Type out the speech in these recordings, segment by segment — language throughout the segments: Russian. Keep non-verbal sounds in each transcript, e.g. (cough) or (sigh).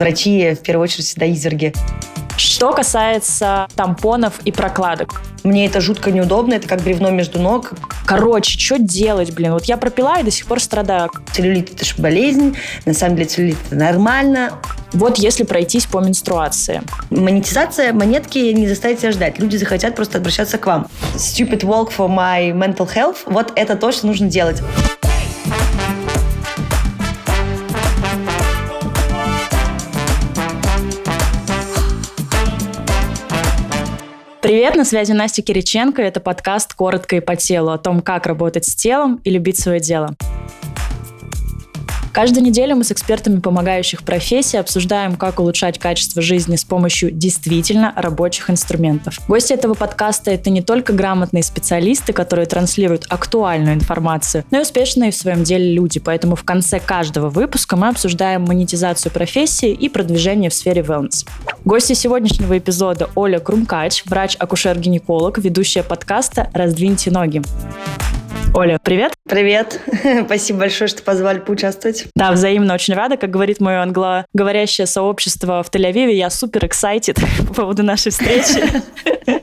Врачи, в первую очередь, всегда изверги. Что касается тампонов и прокладок. Мне это жутко неудобно, это как бревно между ног. Короче, что делать, блин? Вот я пропила и до сих пор страдаю. Целлюлит – это же болезнь, на самом деле целлюлит – это нормально. Вот если пройтись по менструации. Монетизация монетки не заставит себя ждать. Люди захотят просто обращаться к вам. Stupid walk for my mental health – вот это то, что нужно делать. Привет, на связи Настя Кириченко. Это подкаст «Коротко и по телу» о том, как работать с телом и любить свое дело. Каждую неделю мы с экспертами помогающих профессий обсуждаем, как улучшать качество жизни с помощью действительно рабочих инструментов. Гости этого подкаста — это не только грамотные специалисты, которые транслируют актуальную информацию, но и успешные в своем деле люди. Поэтому в конце каждого выпуска мы обсуждаем монетизацию профессии и продвижение в сфере wellness. Гости сегодняшнего эпизода Оля Крумкач, врач-акушер-гинеколог, ведущая подкаста «Раздвиньте ноги». Оля, привет. Привет. (laughs) Спасибо большое, что позвали поучаствовать. Да, взаимно очень рада. Как говорит мое англоговорящее сообщество в Тель-Авиве, я супер excited (laughs) по поводу нашей встречи. (laughs)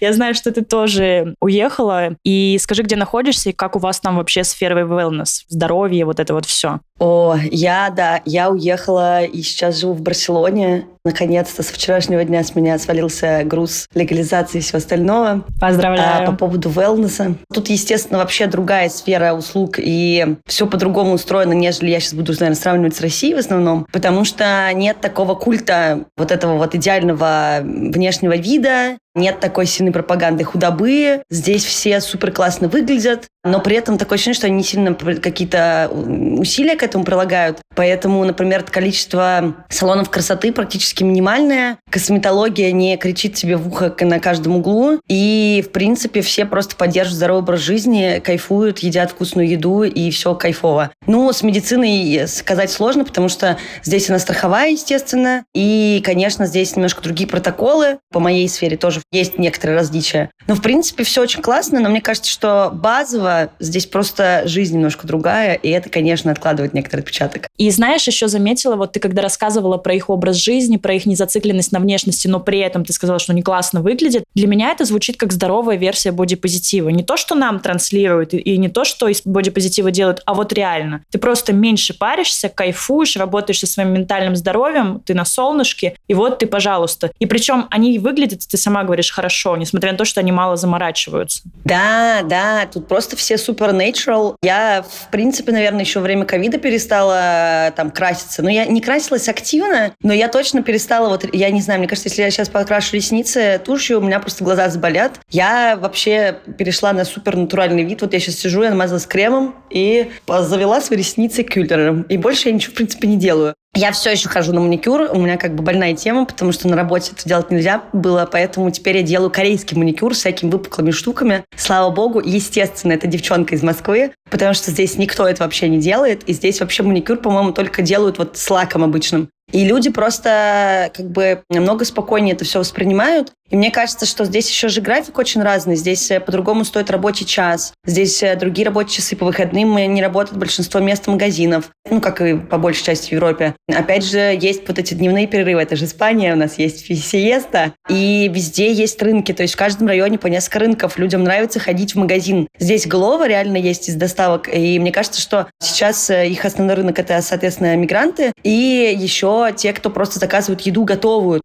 Я знаю, что ты тоже уехала. И скажи, где находишься и как у вас там вообще сфера wellness, здоровье, вот это вот все. О, я, да, я уехала и сейчас живу в Барселоне. Наконец-то с вчерашнего дня с меня свалился груз легализации и всего остального. Поздравляю. А, по поводу wellness. Тут, естественно, вообще другая сфера услуг, и все по-другому устроено, нежели я сейчас буду, наверное, сравнивать с Россией в основном, потому что нет такого культа вот этого вот идеального внешнего вида, нет такой сильной пропаганды худобы. Здесь все супер классно выглядят, но при этом такое ощущение, что они сильно какие-то усилия к этому прилагают. Поэтому, например, количество салонов красоты практически минимальное. Косметология не кричит тебе в ухо на каждом углу. И, в принципе, все просто поддерживают здоровый образ жизни, кайфуют, едят вкусную еду, и все кайфово. Ну, с медициной сказать сложно, потому что здесь она страховая, естественно. И, конечно, здесь немножко другие протоколы. По моей сфере тоже есть некоторые различия. Но, в принципе, все очень классно, но мне кажется, что базово здесь просто жизнь немножко другая, и это, конечно, откладывает некоторый отпечаток. И знаешь, еще заметила, вот ты когда рассказывала про их образ жизни, про их незацикленность на внешности, но при этом ты сказала, что они классно выглядят, для меня это звучит как здоровая версия бодипозитива. Не то, что нам транслируют, и не то, что из бодипозитива делают, а вот реально. Ты просто меньше паришься, кайфуешь, работаешь со своим ментальным здоровьем, ты на солнышке, и вот ты, пожалуйста. И причем они выглядят, ты сама говоришь, хорошо, несмотря на то, что они мало заморачиваются. Да, да, тут просто все супер natural. Я, в принципе, наверное, еще время ковида перестала там краситься. Но я не красилась активно, но я точно перестала, вот, я не знаю, мне кажется, если я сейчас покрашу ресницы тушью, у меня просто глаза заболят. Я вообще перешла на супер натуральный вид. Вот я сейчас сижу, я намазалась кремом и завела свои ресницы кюльтером. И больше я ничего, в принципе, не делаю. Я все еще хожу на маникюр, у меня как бы больная тема, потому что на работе это делать нельзя было, поэтому теперь я делаю корейский маникюр с всякими выпуклыми штуками. Слава богу, естественно, это девчонка из Москвы, потому что здесь никто это вообще не делает, и здесь вообще маникюр, по-моему, только делают вот с лаком обычным. И люди просто как бы намного спокойнее это все воспринимают. И мне кажется, что здесь еще же график очень разный. Здесь э, по-другому стоит рабочий час. Здесь э, другие рабочие часы по выходным не работают большинство мест магазинов. Ну, как и по большей части в Европе. Опять же, есть вот эти дневные перерывы. Это же Испания, у нас есть сиеста. И везде есть рынки. То есть в каждом районе по несколько рынков. Людям нравится ходить в магазин. Здесь Глова реально есть из доставок. И мне кажется, что сейчас э, их основной рынок – это, соответственно, мигранты. И еще те, кто просто заказывают еду готовую.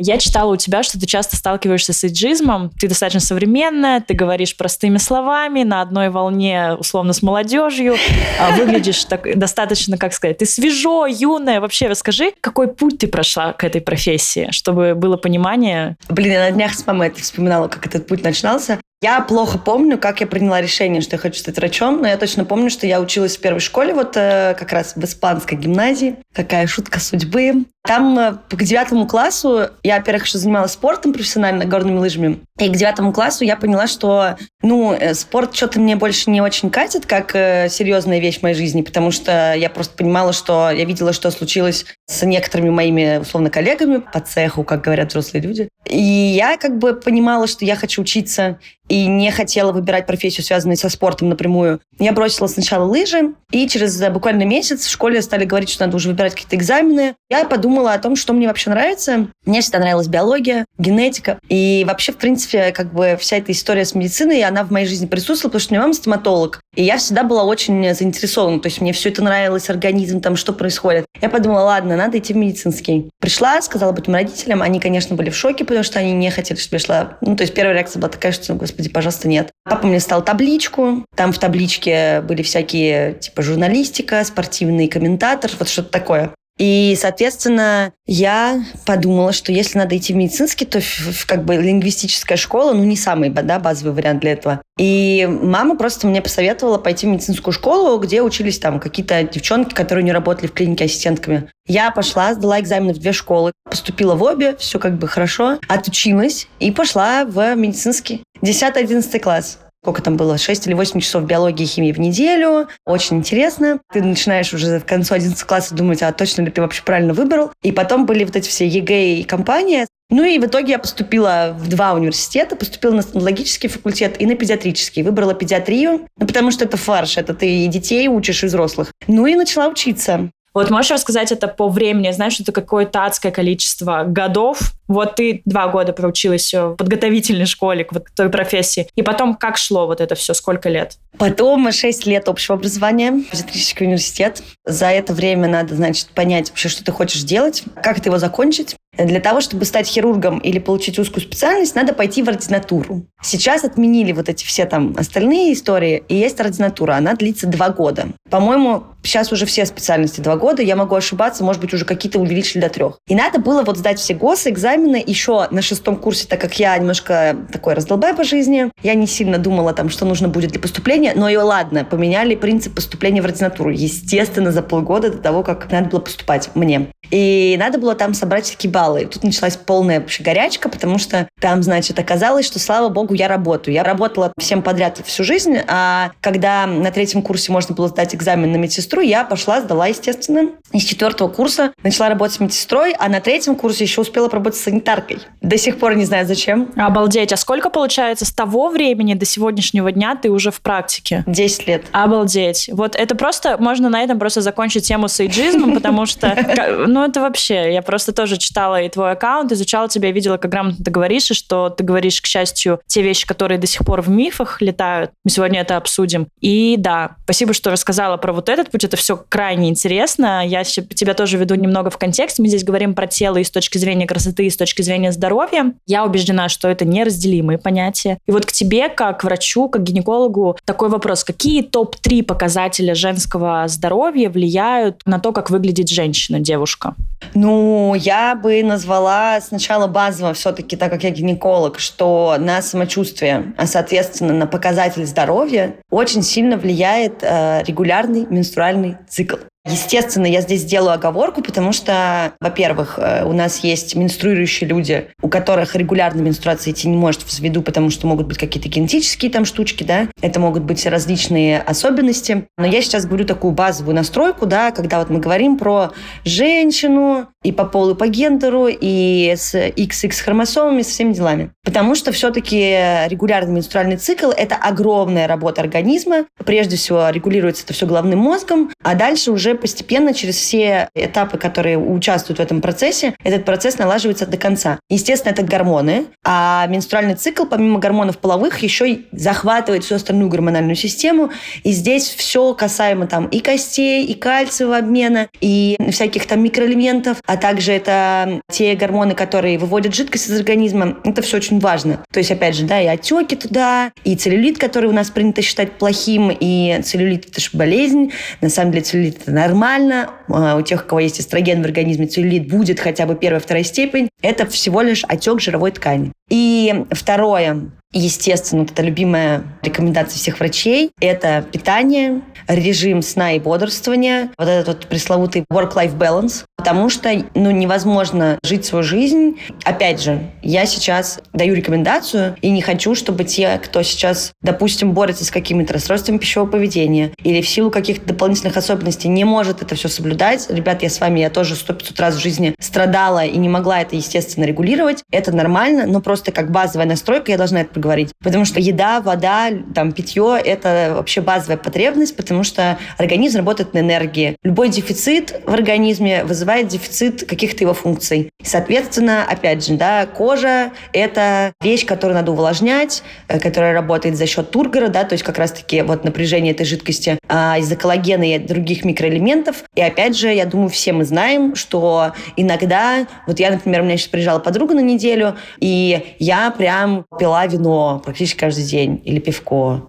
Я читала у тебя, что ты часто сталкиваешься с эйджизмом. Ты достаточно современная, ты говоришь простыми словами, на одной волне, условно, с молодежью. А (laughs) выглядишь так, достаточно, как сказать, ты свежо, юная. Вообще расскажи, какой путь ты прошла к этой профессии, чтобы было понимание? Блин, я на днях с мамой это вспоминала, как этот путь начинался. Я плохо помню, как я приняла решение, что я хочу стать врачом, но я точно помню, что я училась в первой школе, вот э, как раз в испанской гимназии. Какая шутка судьбы. Там э, к девятому классу я, во-первых, еще занималась спортом профессионально, горными лыжами. И к девятому классу я поняла, что, ну, э, спорт что-то мне больше не очень катит, как э, серьезная вещь в моей жизни, потому что я просто понимала, что я видела, что случилось с некоторыми моими, условно, коллегами по цеху, как говорят взрослые люди. И я как бы понимала, что я хочу учиться, и не хотела выбирать профессию, связанную со спортом напрямую. Я бросила сначала лыжи, и через буквально месяц в школе стали говорить, что надо уже выбирать какие-то экзамены. Я подумала о том, что мне вообще нравится. Мне всегда нравилась биология, генетика. И вообще, в принципе, как бы вся эта история с медициной, она в моей жизни присутствовала, потому что у меня мама стоматолог. И я всегда была очень заинтересована. То есть мне все это нравилось, организм, там, что происходит. Я подумала, ладно, надо идти в медицинский. Пришла, сказала об этом родителям. Они, конечно, были в шоке, потому что они не хотели, чтобы я шла. Ну, то есть первая реакция была такая, что, господи, пожалуйста, нет. Папа мне стал табличку. Там в табличке были всякие, типа, журналистика, спортивный комментатор, вот что-то такое. И, соответственно, я подумала, что если надо идти в медицинский, то как бы лингвистическая школа, ну, не самый да, базовый вариант для этого. И мама просто мне посоветовала пойти в медицинскую школу, где учились там какие-то девчонки, которые не работали в клинике ассистентками. Я пошла, сдала экзамены в две школы, поступила в обе, все как бы хорошо, отучилась и пошла в медицинский. 10-11 класс сколько там было, 6 или 8 часов биологии и химии в неделю. Очень интересно. Ты начинаешь уже в концу 11 класса думать, а точно ли ты вообще правильно выбрал. И потом были вот эти все ЕГЭ и компания. Ну и в итоге я поступила в два университета, поступила на стоматологический факультет и на педиатрический. Выбрала педиатрию, ну, потому что это фарш, это ты и детей учишь, и взрослых. Ну и начала учиться. Вот можешь рассказать это по времени? Знаешь, это какое-то адское количество годов. Вот ты два года проучилась в подготовительной школе к той профессии. И потом как шло вот это все? Сколько лет? Потом 6 лет общего образования, педиатрический университет. За это время надо, значит, понять вообще, что ты хочешь делать, как ты его закончить. Для того, чтобы стать хирургом или получить узкую специальность, надо пойти в ординатуру. Сейчас отменили вот эти все там остальные истории, и есть ординатура. Она длится два года. По-моему, сейчас уже все специальности два года. Я могу ошибаться, может быть, уже какие-то увеличили до трех. И надо было вот сдать все госэкзамены еще на шестом курсе, так как я немножко такой раздолбай по жизни. Я не сильно думала там, что нужно будет для поступления, но и ладно, поменяли принцип поступления в ординатуру. Естественно, за полгода до того, как надо было поступать мне. И надо было там собрать такие баллы. Тут началась полная вообще горячка, потому что там, значит, оказалось, что, слава богу, я работаю. Я работала всем подряд всю жизнь, а когда на третьем курсе можно было сдать экзамен на медсестру, я пошла, сдала, естественно. Из четвертого курса начала работать медсестрой, а на третьем курсе еще успела поработать санитаркой. До сих пор не знаю, зачем. Обалдеть. А сколько, получается, с того времени до сегодняшнего дня ты уже в практике? Десять лет. Обалдеть. Вот это просто, можно на этом просто закончить тему с эйджизмом, потому что, (laughs) ну, это вообще, я просто тоже читала и твой аккаунт, изучала тебя, видела, как грамотно ты говоришь, и что ты говоришь, к счастью, те вещи, которые до сих пор в мифах летают. Мы сегодня это обсудим. И да, спасибо, что рассказала про вот этот путь. Это все крайне интересно. Я тебя тоже веду немного в контекст. Мы здесь говорим про тело и с точки зрения красоты, и с точки зрения здоровья. Я убеждена, что это неразделимые понятия. И вот к тебе, как врачу, как гинекологу, такой вопрос. Какие топ-3 показателя женского здоровья влияют на то, как выглядит женщина, девушка? Ну, я бы назвала сначала базово все-таки, так как я гинеколог, что на самочувствие, а соответственно на показатель здоровья очень сильно влияет регулярный менструальный цикл. Естественно, я здесь сделаю оговорку, потому что, во-первых, э, у нас есть менструирующие люди, у которых регулярно менструация идти не может в виду, потому что могут быть какие-то генетические там штучки, да, это могут быть различные особенности. Но я сейчас говорю такую базовую настройку, да, когда вот мы говорим про женщину и по полу, и по гендеру, и с XX хромосомами, со всеми делами. Потому что все-таки регулярный менструальный цикл – это огромная работа организма. Прежде всего регулируется это все головным мозгом, а дальше уже постепенно через все этапы, которые участвуют в этом процессе, этот процесс налаживается до конца. Естественно, это гормоны, а менструальный цикл, помимо гормонов половых, еще и захватывает всю остальную гормональную систему, и здесь все касаемо там и костей, и кальциевого обмена, и всяких там микроэлементов, а также это те гормоны, которые выводят жидкость из организма. Это все очень важно. То есть, опять же, да, и отеки туда, и целлюлит, который у нас принято считать плохим, и целлюлит – это же болезнь. На самом деле целлюлит – это нормально. А, у тех, у кого есть эстроген в организме, целлюлит будет хотя бы первая, вторая степень. Это всего лишь отек жировой ткани. И второе, Естественно, вот это любимая рекомендация всех врачей – это питание, режим сна и бодрствования, вот этот вот пресловутый work-life balance, потому что ну, невозможно жить свою жизнь. Опять же, я сейчас даю рекомендацию и не хочу, чтобы те, кто сейчас, допустим, борется с какими-то расстройствами пищевого поведения или в силу каких-то дополнительных особенностей не может это все соблюдать. Ребят, я с вами, я тоже сто пятьсот раз в жизни страдала и не могла это, естественно, регулировать. Это нормально, но просто как базовая настройка я должна это поговорить. Потому что еда, вода, там, питье – это вообще базовая потребность, потому что организм работает на энергии. Любой дефицит в организме вызывает дефицит каких-то его функций. Соответственно, опять же, да, кожа – это вещь, которую надо увлажнять, э, которая работает за счет тургора, да, то есть как раз-таки вот напряжение этой жидкости а, из-за коллагена и других микроэлементов. И опять же, я думаю, все мы знаем, что иногда, вот я, например, у меня сейчас приезжала подруга на неделю, и я прям пила вино практически каждый день или пивко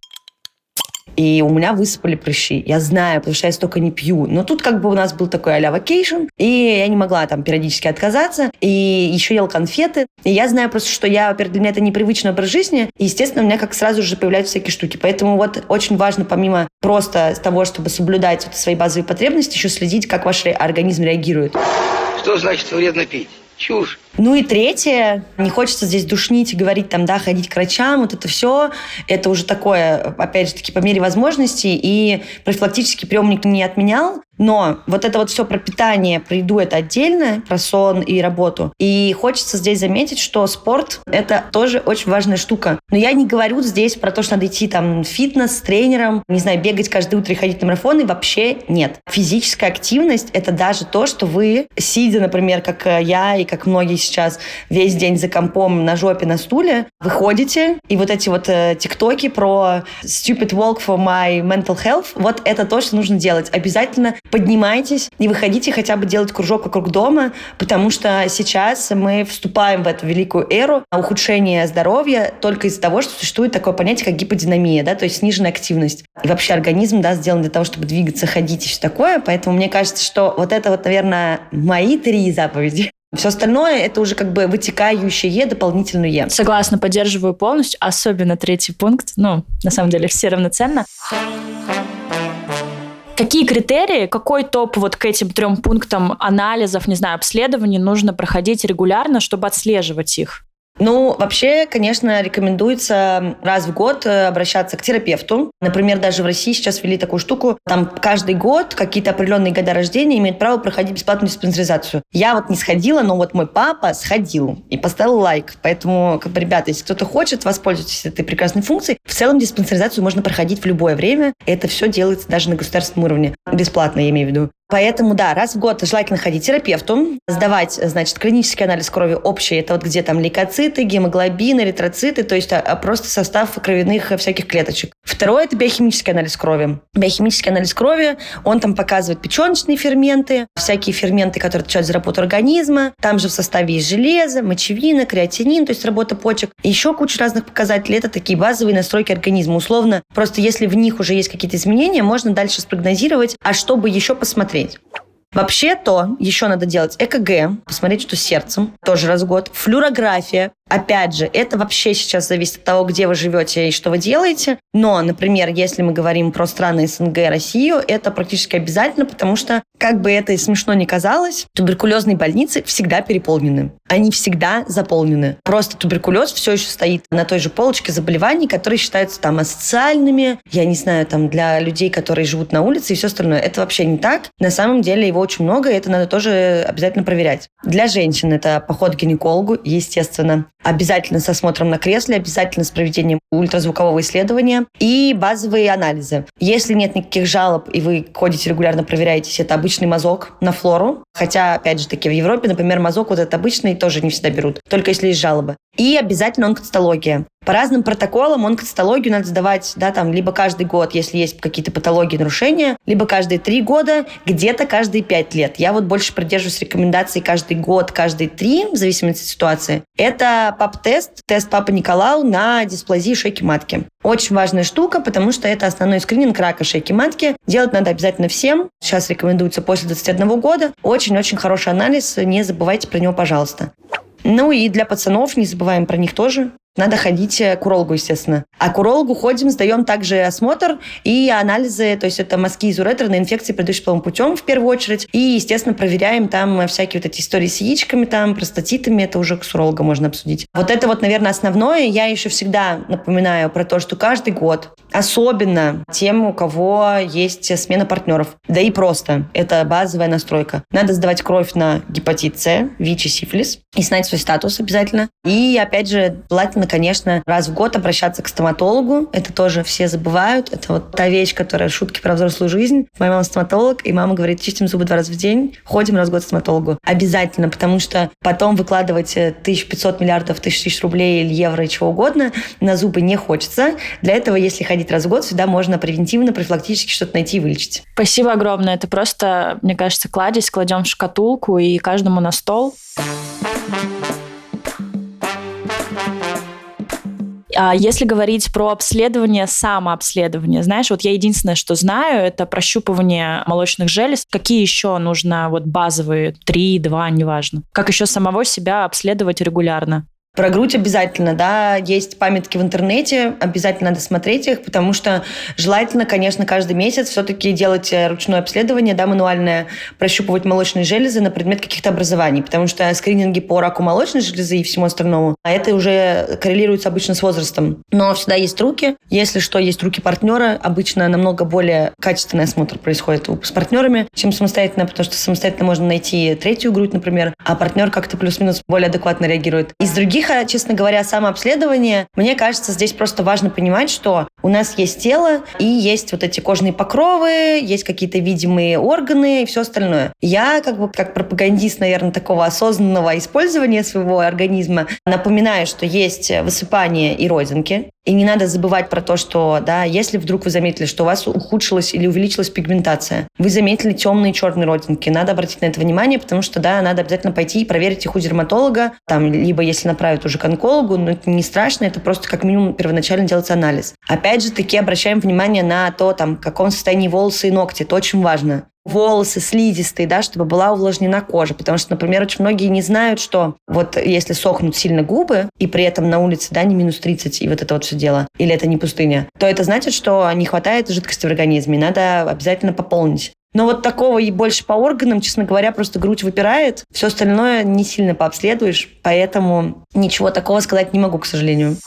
и у меня высыпали прыщи. Я знаю, потому что я столько не пью. Но тут как бы у нас был такой а-ля вакейшн, и я не могла там периодически отказаться, и еще ел конфеты. И я знаю просто, что я, во-первых, для меня это непривычный образ жизни, и, естественно, у меня как сразу же появляются всякие штуки. Поэтому вот очень важно, помимо просто того, чтобы соблюдать вот свои базовые потребности, еще следить, как ваш организм реагирует. Что значит вредно пить? Чушь. Ну и третье, не хочется здесь душнить и говорить там, да, ходить к врачам, вот это все, это уже такое, опять же таки, по мере возможностей, и профилактический приемник не отменял, но вот это вот все про питание, про еду это отдельно, про сон и работу. И хочется здесь заметить, что спорт – это тоже очень важная штука. Но я не говорю здесь про то, что надо идти там фитнес с тренером, не знаю, бегать каждое утро и ходить на марафоны. Вообще нет. Физическая активность – это даже то, что вы, сидя, например, как я и как многие сейчас, весь день за компом на жопе на стуле, выходите, и вот эти вот э, тиктоки про stupid walk for my mental health, вот это то, что нужно делать. Обязательно поднимайтесь и выходите хотя бы делать кружок вокруг дома, потому что сейчас мы вступаем в эту великую эру ухудшения здоровья только из-за того, что существует такое понятие, как гиподинамия, да, то есть сниженная активность. И вообще организм, да, сделан для того, чтобы двигаться, ходить и все такое, поэтому мне кажется, что вот это вот, наверное, мои три заповеди. Все остальное это уже как бы вытекающее дополнительное. Согласна, поддерживаю полностью, особенно третий пункт. Ну, на самом деле, все равноценно. Какие критерии, какой топ вот к этим трем пунктам анализов, не знаю, обследований нужно проходить регулярно, чтобы отслеживать их? Ну, вообще, конечно, рекомендуется раз в год э, обращаться к терапевту. Например, даже в России сейчас ввели такую штуку, там каждый год какие-то определенные года рождения имеют право проходить бесплатную диспансеризацию. Я вот не сходила, но вот мой папа сходил и поставил лайк. Поэтому, как бы, ребята, если кто-то хочет воспользоваться этой прекрасной функцией, в целом диспансеризацию можно проходить в любое время. Это все делается даже на государственном уровне. Бесплатно, я имею в виду. Поэтому, да, раз в год желательно ходить терапевту, сдавать, значит, клинический анализ крови общий, это вот где там лейкоциты, гемоглобин, эритроциты, то есть а, просто состав кровяных всяких клеточек. Второе – это биохимический анализ крови. Биохимический анализ крови, он там показывает печеночные ферменты, всякие ферменты, которые отвечают за работу организма. Там же в составе есть железо, мочевина, креатинин, то есть работа почек. И еще куча разных показателей. Это такие базовые настройки организма. Условно, просто если в них уже есть какие-то изменения, можно дальше спрогнозировать, а чтобы еще посмотреть. Вообще-то еще надо делать ЭКГ, посмотреть, что с сердцем, тоже раз в год. Флюорография, Опять же, это вообще сейчас зависит от того, где вы живете и что вы делаете. Но, например, если мы говорим про страны СНГ, Россию, это практически обязательно, потому что, как бы это и смешно не казалось, туберкулезные больницы всегда переполнены. Они всегда заполнены. Просто туберкулез все еще стоит на той же полочке заболеваний, которые считаются там асоциальными, я не знаю, там для людей, которые живут на улице и все остальное. Это вообще не так. На самом деле его очень много, и это надо тоже обязательно проверять. Для женщин это поход к гинекологу, естественно обязательно с осмотром на кресле, обязательно с проведением ультразвукового исследования и базовые анализы. Если нет никаких жалоб и вы ходите регулярно проверяетесь, это обычный мазок на флору. Хотя, опять же таки, в Европе, например, мазок вот этот обычный тоже не всегда берут, только если есть жалобы. И обязательно онкоцитология. По разным протоколам онкоцитологию надо сдавать, да, там, либо каждый год, если есть какие-то патологии, нарушения, либо каждые три года, где-то каждые пять лет. Я вот больше придерживаюсь рекомендаций каждый год, каждые три, в зависимости от ситуации. Это ПАП-тест, тест Папа Николау на дисплазии шейки матки. Очень важная штука, потому что это основной скрининг рака шейки матки. Делать надо обязательно всем. Сейчас рекомендуется после 21 года. Очень-очень хороший анализ. Не забывайте про него, пожалуйста. Ну и для пацанов не забываем про них тоже. Надо ходить к урологу, естественно. А к урологу ходим, сдаем также осмотр и анализы, то есть это мазки из уретры на инфекции, предыдущим половым путем в первую очередь. И, естественно, проверяем там всякие вот эти истории с яичками, там, простатитами, это уже с урологом можно обсудить. Вот это вот, наверное, основное. Я еще всегда напоминаю про то, что каждый год, особенно тем, у кого есть смена партнеров, да и просто, это базовая настройка. Надо сдавать кровь на гепатит С, ВИЧ и сифилис, и знать свой статус обязательно. И, опять же, желательно, конечно, раз в год обращаться к стоматологу. Это тоже все забывают. Это вот та вещь, которая шутки про взрослую жизнь. Моя мама стоматолог, и мама говорит, чистим зубы два раза в день, ходим раз в год к стоматологу. Обязательно, потому что потом выкладывать 1500 миллиардов, тысяч тысяч рублей или евро и чего угодно на зубы не хочется. Для этого, если ходить раз в год, всегда можно превентивно, профилактически что-то найти и вылечить. Спасибо огромное. Это просто, мне кажется, кладезь, кладем в шкатулку и каждому на стол. А если говорить про обследование, самообследование, знаешь, вот я единственное, что знаю, это прощупывание молочных желез. Какие еще нужно вот базовые, три, два, неважно. Как еще самого себя обследовать регулярно? Про грудь обязательно, да, есть памятки в интернете, обязательно надо смотреть их, потому что желательно, конечно, каждый месяц все-таки делать э, ручное обследование, да, мануальное, прощупывать молочные железы на предмет каких-то образований, потому что скрининги по раку молочной железы и всему остальному, а это уже коррелируется обычно с возрастом. Но всегда есть руки, если что, есть руки партнера, обычно намного более качественный осмотр происходит с партнерами, чем самостоятельно, потому что самостоятельно можно найти третью грудь, например, а партнер как-то плюс-минус более адекватно реагирует. Из других честно говоря, самообследование, мне кажется, здесь просто важно понимать, что у нас есть тело и есть вот эти кожные покровы, есть какие-то видимые органы и все остальное. Я как бы как пропагандист, наверное, такого осознанного использования своего организма напоминаю, что есть высыпание и родинки, и не надо забывать про то, что, да, если вдруг вы заметили, что у вас ухудшилась или увеличилась пигментация, вы заметили темные черные родинки, надо обратить на это внимание, потому что, да, надо обязательно пойти и проверить их у дерматолога, там, либо если направят уже к онкологу, но это не страшно, это просто как минимум первоначально делать анализ. Опять же таки обращаем внимание на то, там, в каком состоянии волосы и ногти, это очень важно волосы слизистые, да, чтобы была увлажнена кожа. Потому что, например, очень многие не знают, что вот если сохнут сильно губы, и при этом на улице, да, не минус 30, и вот это вот все дело, или это не пустыня, то это значит, что не хватает жидкости в организме, надо обязательно пополнить. Но вот такого и больше по органам, честно говоря, просто грудь выпирает. Все остальное не сильно пообследуешь, поэтому ничего такого сказать не могу, к сожалению.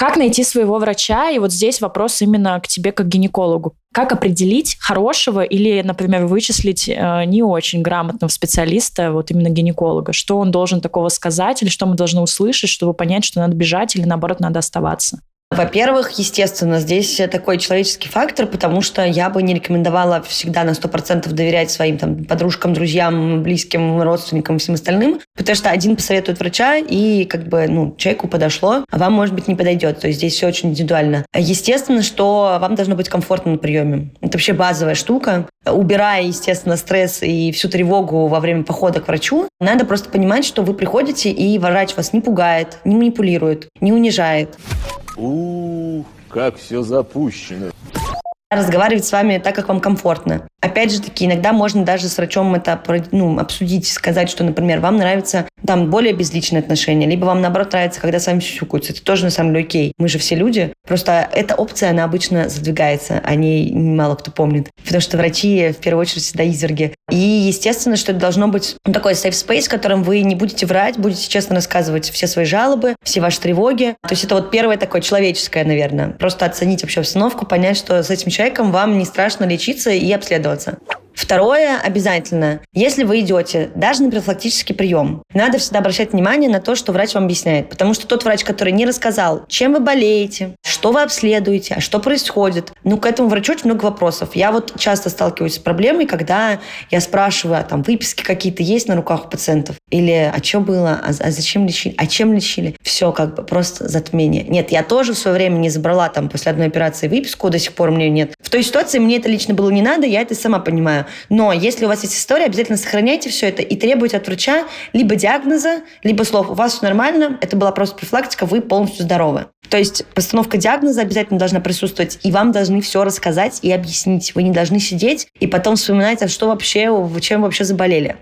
Как найти своего врача? И вот здесь вопрос именно к тебе как гинекологу. Как определить хорошего или, например, вычислить э, не очень грамотного специалиста, вот именно гинеколога? Что он должен такого сказать или что мы должны услышать, чтобы понять, что надо бежать или, наоборот, надо оставаться? Во-первых, естественно, здесь такой человеческий фактор, потому что я бы не рекомендовала всегда на 100% доверять своим там, подружкам, друзьям, близким, родственникам всем остальным, потому что один посоветует врача, и как бы ну, человеку подошло, а вам, может быть, не подойдет. То есть здесь все очень индивидуально. Естественно, что вам должно быть комфортно на приеме. Это вообще базовая штука. Убирая, естественно, стресс и всю тревогу во время похода к врачу, надо просто понимать, что вы приходите, и врач вас не пугает, не манипулирует, не унижает. Ух, как все запущено разговаривать с вами так, как вам комфортно. Опять же таки, иногда можно даже с врачом это ну, обсудить, сказать, что, например, вам нравится там более безличные отношения, либо вам, наоборот, нравится, когда с вами сюсюкаются. Это тоже, на самом деле, окей. Мы же все люди. Просто эта опция, она обычно задвигается, о ней мало кто помнит. Потому что врачи, в первую очередь, всегда изверги. И, естественно, что это должно быть такой safe space, в котором вы не будете врать, будете честно рассказывать все свои жалобы, все ваши тревоги. То есть это вот первое такое человеческое, наверное. Просто оценить вообще обстановку, понять, что с этим человеком вам не страшно лечиться и 调整。Второе обязательно. Если вы идете даже на профилактический прием, надо всегда обращать внимание на то, что врач вам объясняет. Потому что тот врач, который не рассказал, чем вы болеете, что вы обследуете, а что происходит, ну, к этому врачу очень много вопросов. Я вот часто сталкиваюсь с проблемой, когда я спрашиваю, а там выписки какие-то есть на руках у пациентов? Или а что было? А, а зачем лечили? А чем лечили? Все как бы просто затмение. Нет, я тоже в свое время не забрала там после одной операции выписку, до сих пор у меня нет. В той ситуации мне это лично было не надо, я это сама понимаю. Но если у вас есть история, обязательно сохраняйте все это и требуйте от врача либо диагноза, либо слов. У вас все нормально, это была просто профилактика, вы полностью здоровы. То есть постановка диагноза обязательно должна присутствовать, и вам должны все рассказать и объяснить. Вы не должны сидеть и потом вспоминать, а что вообще, чем вообще заболели.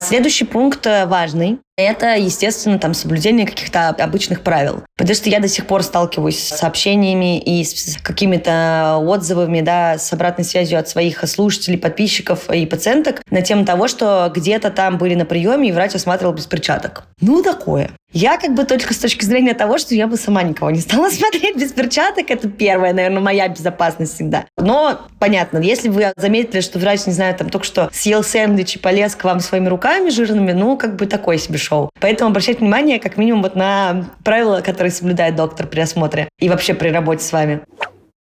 Следующий пункт э, важный это, естественно, там соблюдение каких-то обычных правил. Потому что я до сих пор сталкиваюсь с сообщениями и с какими-то отзывами, да, с обратной связью от своих слушателей, подписчиков и пациенток на тему того, что где-то там были на приеме, и врач осматривал без перчаток. Ну, такое. Я как бы только с точки зрения того, что я бы сама никого не стала (laughs) смотреть без перчаток. Это первая, наверное, моя безопасность всегда. Но, понятно, если вы заметили, что врач, не знаю, там только что съел сэндвич и полез к вам своими руками жирными, ну, как бы такое себе шоу. Поэтому обращать внимание как минимум вот на правила, которые соблюдает доктор при осмотре и вообще при работе с вами.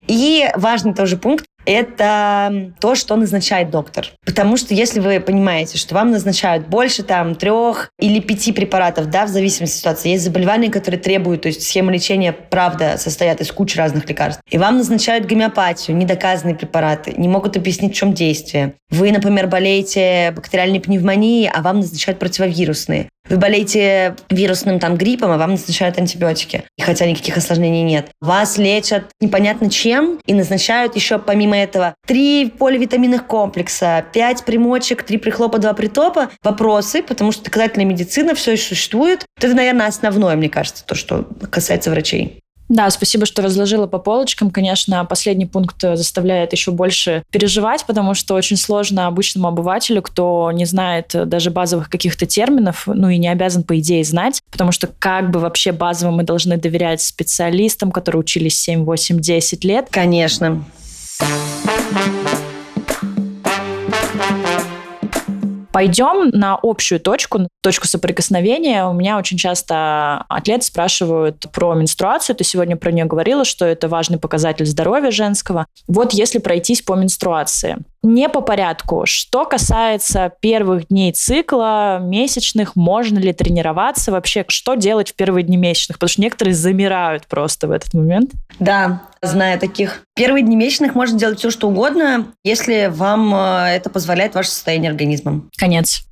И важный тоже пункт это то, что назначает доктор. Потому что если вы понимаете, что вам назначают больше там трех или пяти препаратов, да, в зависимости от ситуации, есть заболевания, которые требуют, то есть схемы лечения, правда, состоят из кучи разных лекарств, и вам назначают гомеопатию, недоказанные препараты, не могут объяснить, в чем действие. Вы, например, болеете бактериальной пневмонией, а вам назначают противовирусные. Вы болеете вирусным там гриппом, а вам назначают антибиотики, хотя никаких осложнений нет. Вас лечат непонятно чем и назначают еще помимо этого три поливитаминных комплекса, пять примочек, три прихлопа, два притопа. Вопросы, потому что доказательная медицина все еще существует. Это, наверное, основное, мне кажется, то, что касается врачей. Да, спасибо, что разложила по полочкам. Конечно, последний пункт заставляет еще больше переживать, потому что очень сложно обычному обывателю, кто не знает даже базовых каких-то терминов, ну и не обязан, по идее, знать, потому что как бы вообще базово мы должны доверять специалистам, которые учились 7, 8, 10 лет. Конечно. Пойдем на общую точку, точку соприкосновения. У меня очень часто атлеты спрашивают про менструацию. Ты сегодня про нее говорила, что это важный показатель здоровья женского. Вот если пройтись по менструации. Не по порядку. Что касается первых дней цикла, месячных, можно ли тренироваться вообще? Что делать в первые дни месячных? Потому что некоторые замирают просто в этот момент. Да, знаю таких. Первые дни месячных можно делать все, что угодно, если вам э, это позволяет ваше состояние организма. Конец.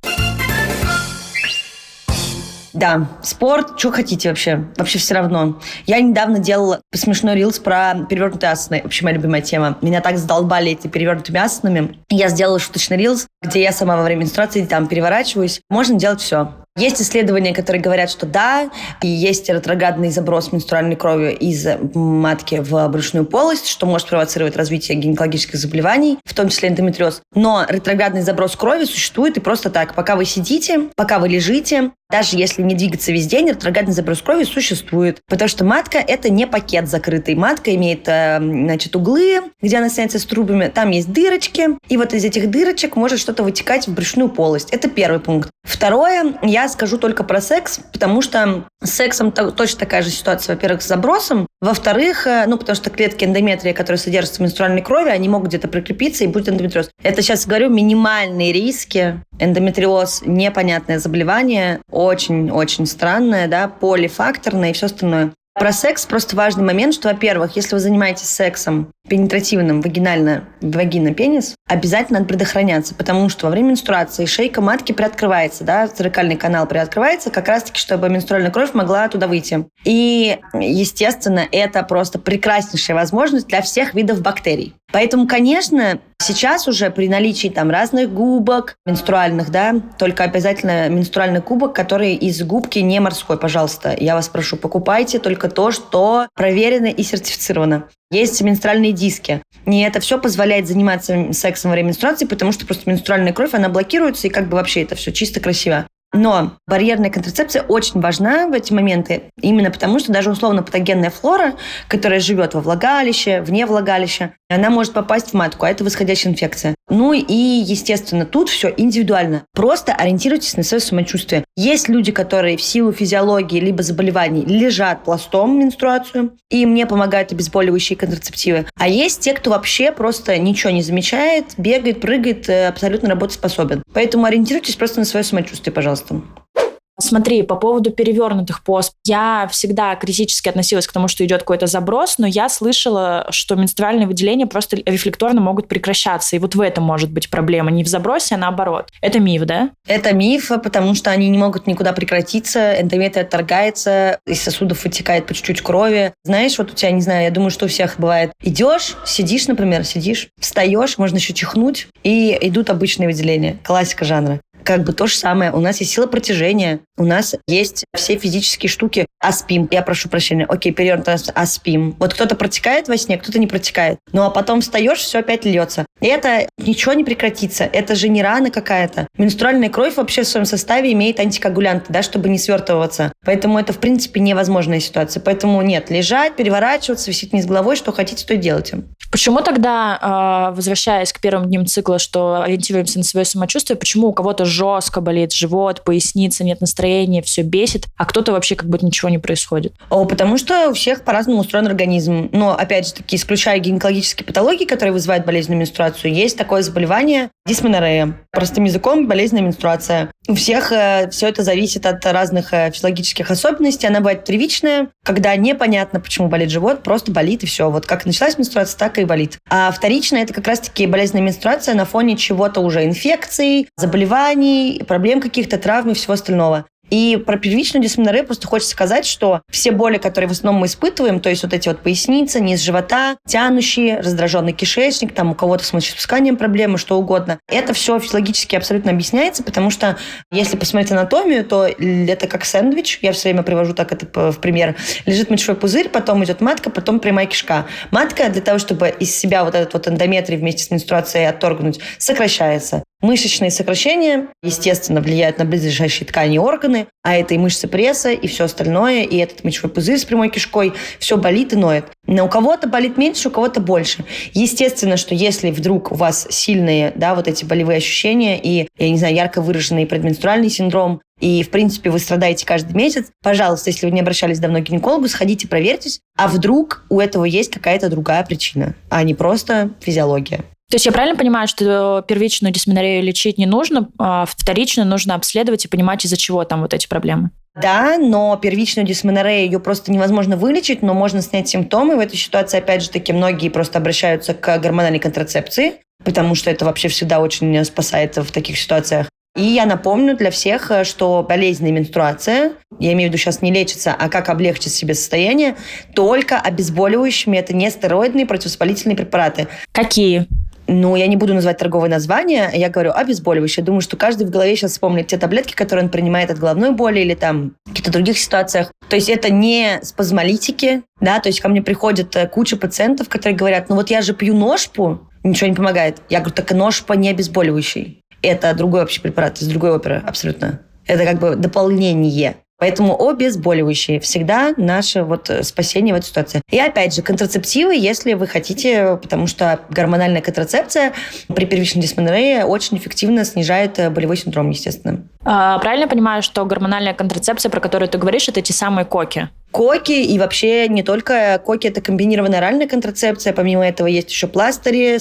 Да, спорт, что хотите вообще? Вообще все равно. Я недавно делала смешной рилс про перевернутые асаны. Вообще моя любимая тема. Меня так задолбали эти перевернутыми асанами. Я сделала шуточный рилс, где я сама во время менструации там переворачиваюсь. Можно делать все. Есть исследования, которые говорят, что да, и есть ретроградный заброс менструальной крови из матки в брюшную полость, что может провоцировать развитие гинекологических заболеваний, в том числе эндометриоз. Но ретроградный заброс крови существует и просто так. Пока вы сидите, пока вы лежите, даже если не двигаться весь день, ретроградный заброс крови существует. Потому что матка – это не пакет закрытый. Матка имеет, э, значит, углы, где она снятся с трубами. Там есть дырочки. И вот из этих дырочек может что-то вытекать в брюшную полость. Это первый пункт. Второе, я скажу только про секс, потому что с сексом точно такая же ситуация, во-первых, с забросом. Во-вторых, э, ну, потому что клетки эндометрия, которые содержатся в менструальной крови, они могут где-то прикрепиться и будет эндометриоз. Это сейчас говорю минимальные риски. Эндометриоз – непонятное заболевание, очень-очень странное, да, полифакторное и все остальное. Про секс просто важный момент, что, во-первых, если вы занимаетесь сексом пенетративным, вагинально, вагина-пенис, обязательно надо предохраняться, потому что во время менструации шейка матки приоткрывается, да, цервикальный канал приоткрывается, как раз-таки, чтобы менструальная кровь могла туда выйти. И, естественно, это просто прекраснейшая возможность для всех видов бактерий. Поэтому, конечно, сейчас уже при наличии там разных губок менструальных, да, только обязательно менструальный кубок, который из губки не морской, пожалуйста. Я вас прошу, покупайте только то, что проверено и сертифицировано. Есть менструальные диски. И это все позволяет заниматься сексом во время менструации, потому что просто менструальная кровь, она блокируется, и как бы вообще это все чисто красиво. Но барьерная контрацепция очень важна в эти моменты, именно потому что даже условно патогенная флора, которая живет во влагалище, вне влагалища, она может попасть в матку, а это восходящая инфекция. Ну и, естественно, тут все индивидуально. Просто ориентируйтесь на свое самочувствие. Есть люди, которые в силу физиологии либо заболеваний лежат пластом менструацию, и мне помогают обезболивающие контрацептивы. А есть те, кто вообще просто ничего не замечает, бегает, прыгает, э, абсолютно работоспособен. Поэтому ориентируйтесь просто на свое самочувствие, пожалуйста. Смотри, по поводу перевернутых пост. Я всегда критически относилась к тому, что идет какой-то заброс, но я слышала, что менструальные выделения просто рефлекторно могут прекращаться. И вот в этом может быть проблема. Не в забросе, а наоборот. Это миф, да? Это миф, потому что они не могут никуда прекратиться. Эндометрия отторгается, из сосудов вытекает по чуть-чуть крови. Знаешь, вот у тебя, не знаю, я думаю, что у всех бывает. Идешь, сидишь, например, сидишь, встаешь, можно еще чихнуть, и идут обычные выделения. Классика жанра. Как бы то же самое. У нас есть сила протяжения, у нас есть все физические штуки. Аспим, я прошу прощения, окей, перевернутый аспим. Вот кто-то протекает во сне, кто-то не протекает. Ну а потом встаешь, все опять льется. И это ничего не прекратится. Это же не рана какая-то. Менструальная кровь вообще в своем составе имеет антикоагулянты, да, чтобы не свертываться. Поэтому это, в принципе, невозможная ситуация. Поэтому нет, лежать, переворачиваться, висеть вниз головой, что хотите, то и делайте. Почему тогда, а, возвращаясь к первым дням цикла, что ориентируемся на свое самочувствие, почему у кого-то жестко болит живот, поясница, нет настроения, все бесит, а кто-то вообще как будто ничего не происходит? О, потому что у всех по-разному устроен организм. Но, опять же таки, исключая гинекологические патологии, которые вызывают болезненную менструацию, есть такое заболевание дисменорея. Простым языком болезненная менструация. У всех э, все это зависит от разных э, физиологических особенностей. Она бывает первичная, когда непонятно, почему болит живот, просто болит и все. Вот как началась менструация, так и болит. А вторичная – это как раз-таки болезненная менструация на фоне чего-то уже инфекций, заболеваний, проблем каких-то, травм и всего остального. И про первичную дисменорею просто хочется сказать, что все боли, которые в основном мы испытываем, то есть вот эти вот поясницы, низ живота, тянущие, раздраженный кишечник, там у кого-то с мочеиспусканием проблемы, что угодно, это все физиологически абсолютно объясняется, потому что если посмотреть анатомию, то это как сэндвич, я все время привожу так это в пример, лежит мочевой пузырь, потом идет матка, потом прямая кишка. Матка для того, чтобы из себя вот этот вот эндометрий вместе с менструацией отторгнуть, сокращается. Мышечные сокращения, естественно, влияют на близлежащие ткани и органы, а это и мышцы пресса, и все остальное, и этот мочевой пузырь с прямой кишкой, все болит и ноет. Но у кого-то болит меньше, у кого-то больше. Естественно, что если вдруг у вас сильные, да, вот эти болевые ощущения и, я не знаю, ярко выраженный предменструальный синдром, и, в принципе, вы страдаете каждый месяц, пожалуйста, если вы не обращались давно к гинекологу, сходите, проверьтесь, а вдруг у этого есть какая-то другая причина, а не просто физиология. То есть я правильно понимаю, что первичную дисменорею лечить не нужно, а вторичную нужно обследовать и понимать, из-за чего там вот эти проблемы? Да, но первичную дисменорею ее просто невозможно вылечить, но можно снять симптомы. В этой ситуации, опять же таки, многие просто обращаются к гормональной контрацепции, потому что это вообще всегда очень спасает в таких ситуациях. И я напомню для всех, что болезненная менструация, я имею в виду сейчас не лечится, а как облегчить себе состояние, только обезболивающими, это не стероидные противовоспалительные препараты. Какие? Ну, я не буду называть торговые названия, я говорю обезболивающее. Думаю, что каждый в голове сейчас вспомнит те таблетки, которые он принимает от головной боли или там в каких-то других ситуациях. То есть это не спазмолитики, да, то есть ко мне приходит э, куча пациентов, которые говорят, ну вот я же пью ножпу, ничего не помогает. Я говорю, так ножпа не обезболивающий. Это другой вообще препарат из другой оперы, абсолютно. Это как бы дополнение. Поэтому обезболивающие всегда наше вот э, спасение в этой ситуации. И опять же, контрацептивы, если вы хотите, потому что гормональная контрацепция при первичной дисменорее очень эффективно снижает э, болевой синдром, естественно. А, правильно понимаю, что гормональная контрацепция, про которую ты говоришь, это те самые коки? Коки и вообще не только коки, это комбинированная оральная контрацепция. Помимо этого есть еще пластыри,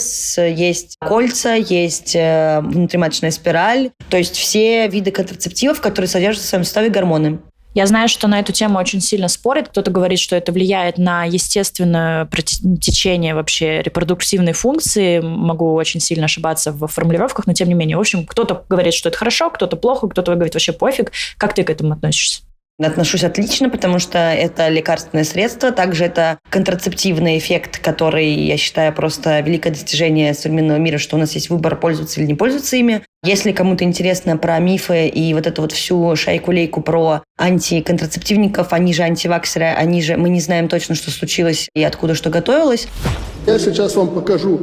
есть кольца, есть э, внутриматочная спираль. То есть все виды контрацептивов, которые содержат в своем составе гормоны. Я знаю, что на эту тему очень сильно спорят. Кто-то говорит, что это влияет на естественное течение вообще репродуктивной функции. Могу очень сильно ошибаться в формулировках, но тем не менее. В общем, кто-то говорит, что это хорошо, кто-то плохо, кто-то говорит вообще пофиг. Как ты к этому относишься? Отношусь отлично, потому что это лекарственное средство. Также это контрацептивный эффект, который, я считаю, просто великое достижение современного мира, что у нас есть выбор, пользоваться или не пользоваться ими. Если кому-то интересно про мифы и вот эту вот всю шайку-лейку про антиконтрацептивников, они же антиваксеры, они же... Мы не знаем точно, что случилось и откуда что готовилось. Я сейчас вам покажу.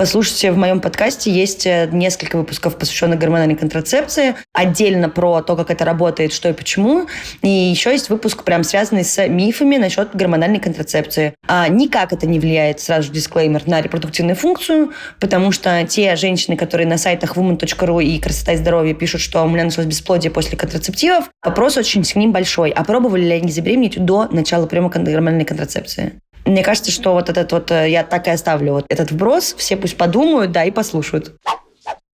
Послушайте, в моем подкасте есть э, несколько выпусков, посвященных гормональной контрацепции, отдельно про то, как это работает, что и почему. И еще есть выпуск, прям связанный с мифами насчет гормональной контрацепции. А никак это не влияет, сразу же дисклеймер, на репродуктивную функцию, потому что те женщины, которые на сайтах woman.ru и красота и здоровье пишут, что у меня началось бесплодие после контрацептивов, вопрос очень с ним большой. А пробовали ли они забеременеть до начала приема гормональной контрацепции? Мне кажется, что вот этот вот, э, я так и оставлю вот этот вброс, все пусть подумают, да, и послушают.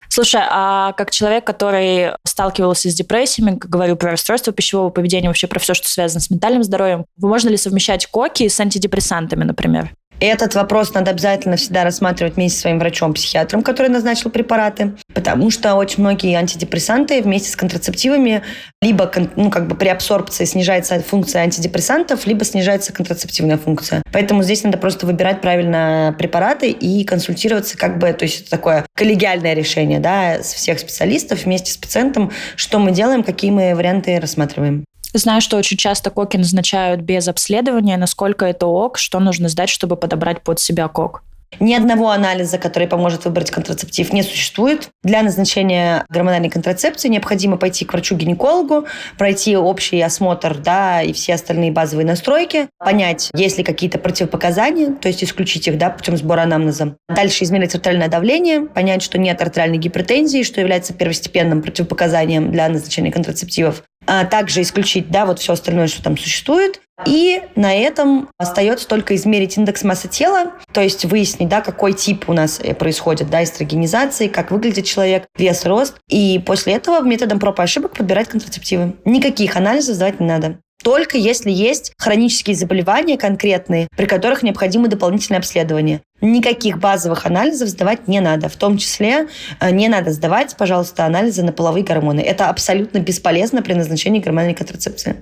Слушай, а как человек, который сталкивался с депрессиями, говорю про расстройство пищевого поведения, вообще про все, что связано с ментальным здоровьем, можно ли совмещать коки с антидепрессантами, например? Этот вопрос надо обязательно всегда рассматривать вместе с своим врачом-психиатром, который назначил препараты, потому что очень многие антидепрессанты вместе с контрацептивами либо ну, как бы при абсорбции снижается функция антидепрессантов, либо снижается контрацептивная функция. Поэтому здесь надо просто выбирать правильно препараты и консультироваться как бы, то есть это такое коллегиальное решение, да, с всех специалистов вместе с пациентом, что мы делаем, какие мы варианты рассматриваем. Знаю, что очень часто коки назначают без обследования. Насколько это ок? Что нужно сдать, чтобы подобрать под себя кок? Ни одного анализа, который поможет выбрать контрацептив, не существует. Для назначения гормональной контрацепции необходимо пойти к врачу-гинекологу, пройти общий осмотр да, и все остальные базовые настройки, понять, есть ли какие-то противопоказания, то есть исключить их да, путем сбора анамнеза. Дальше измерить артериальное давление, понять, что нет артериальной гипертензии, что является первостепенным противопоказанием для назначения контрацептивов а также исключить, да, вот все остальное, что там существует. И на этом остается только измерить индекс массы тела, то есть выяснить, да, какой тип у нас э, происходит, да, эстрогенизации, как выглядит человек, вес, рост. И после этого методом проб и ошибок подбирать контрацептивы. Никаких анализов сдавать не надо. Только если есть хронические заболевания конкретные, при которых необходимо дополнительное обследование. Никаких базовых анализов сдавать не надо. В том числе э, не надо сдавать, пожалуйста, анализы на половые гормоны. Это абсолютно бесполезно при назначении гормональной контрацепции.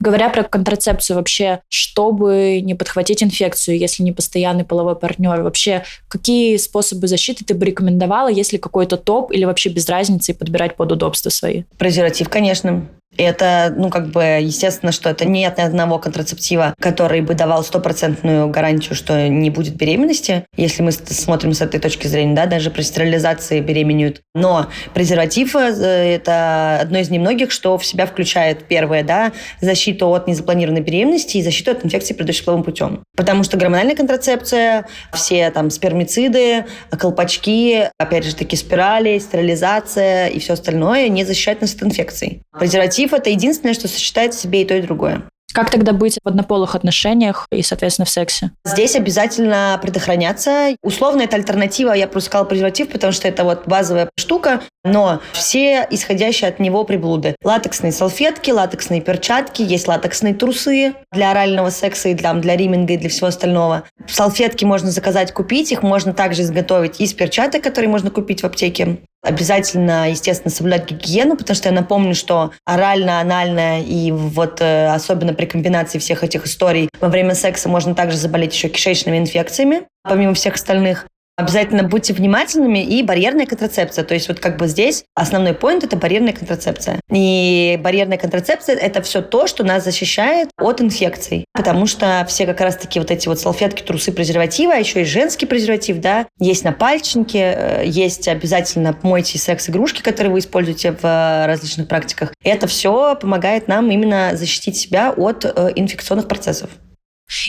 Говоря про контрацепцию вообще, чтобы не подхватить инфекцию, если не постоянный половой партнер, вообще какие способы защиты ты бы рекомендовала, если какой-то топ или вообще без разницы подбирать под удобство свои? Презерватив, конечно. Это, ну, как бы, естественно, что это нет ни одного контрацептива, который бы давал стопроцентную гарантию, что не будет беременности, если мы смотрим с этой точки зрения, да, даже при стерилизации беременеют. Но презерватив э, – это одно из немногих, что в себя включает, первое, да, защиту от незапланированной беременности и защиту от инфекции, половым путем. Потому что гормональная контрацепция, все там спермициды, колпачки, опять же таки спирали, стерилизация и все остальное не защищает нас от инфекций. Презерватив Презерватив – это единственное, что сочетает в себе и то, и другое. Как тогда быть в однополых отношениях и, соответственно, в сексе? Здесь обязательно предохраняться. Условно, это альтернатива, я просто сказала презерватив, потому что это вот базовая штука, но все исходящие от него приблуды. Латексные салфетки, латексные перчатки, есть латексные трусы для орального секса и для, для риминга и для всего остального. Салфетки можно заказать, купить, их можно также изготовить из перчаток, которые можно купить в аптеке. Обязательно, естественно, соблюдать гигиену, потому что я напомню, что орально, анально и вот э, особенно при комбинации всех этих историй во время секса можно также заболеть еще кишечными инфекциями, помимо всех остальных. Обязательно будьте внимательными и барьерная контрацепция. То есть вот как бы здесь основной поинт – это барьерная контрацепция. И барьерная контрацепция – это все то, что нас защищает от инфекций. Потому что все как раз-таки вот эти вот салфетки, трусы, презервативы, а еще и женский презерватив, да, есть на пальчике, э, есть обязательно мойте секс-игрушки, которые вы используете в э, различных практиках. Это все помогает нам именно защитить себя от э, инфекционных процессов.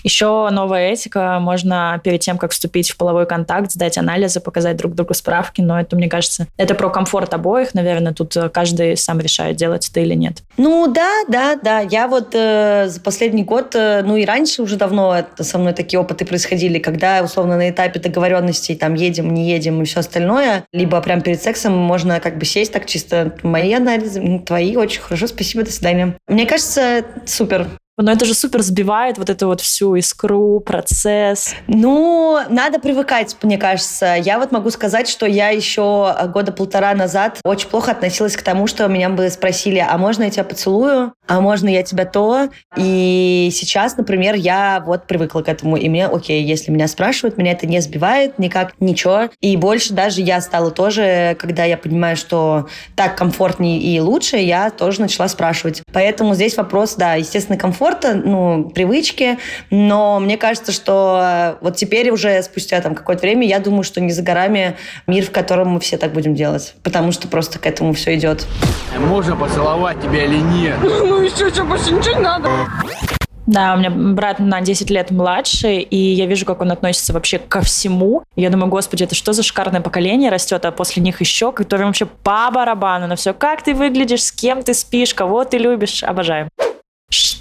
Еще новая этика. Можно перед тем, как вступить в половой контакт, сдать анализы, показать друг другу справки. Но это, мне кажется, это про комфорт обоих. Наверное, тут э, каждый сам решает, делать это или нет. Ну да, да, да. Я вот э, за последний год, э, ну и раньше уже давно это со мной такие опыты происходили, когда условно на этапе договоренностей там едем, не едем и все остальное, либо прям перед сексом можно как бы сесть так чисто мои анализы, твои, очень хорошо, спасибо, до свидания. Мне кажется, супер. Но это же супер сбивает вот эту вот всю искру, процесс. Ну, надо привыкать, мне кажется. Я вот могу сказать, что я еще года полтора назад очень плохо относилась к тому, что меня бы спросили, а можно я тебя поцелую? А можно я тебя то? И сейчас, например, я вот привыкла к этому. И мне, окей, если меня спрашивают, меня это не сбивает никак, ничего. И больше даже я стала тоже, когда я понимаю, что так комфортнее и лучше, я тоже начала спрашивать. Поэтому здесь вопрос, да, естественно, комфорт комфорта, ну, привычки, но мне кажется, что э, вот теперь уже спустя там какое-то время, я думаю, что не за горами мир, в котором мы все так будем делать, потому что просто к этому все идет. Можно поцеловать тебя или нет? (laughs) Ну еще что, больше ничего не надо. Да, у меня брат на 10 лет младше, и я вижу, как он относится вообще ко всему. я думаю, господи, это что за шикарное поколение растет, а после них еще, которым вообще по барабану на все. Как ты выглядишь, с кем ты спишь, кого ты любишь, обожаю.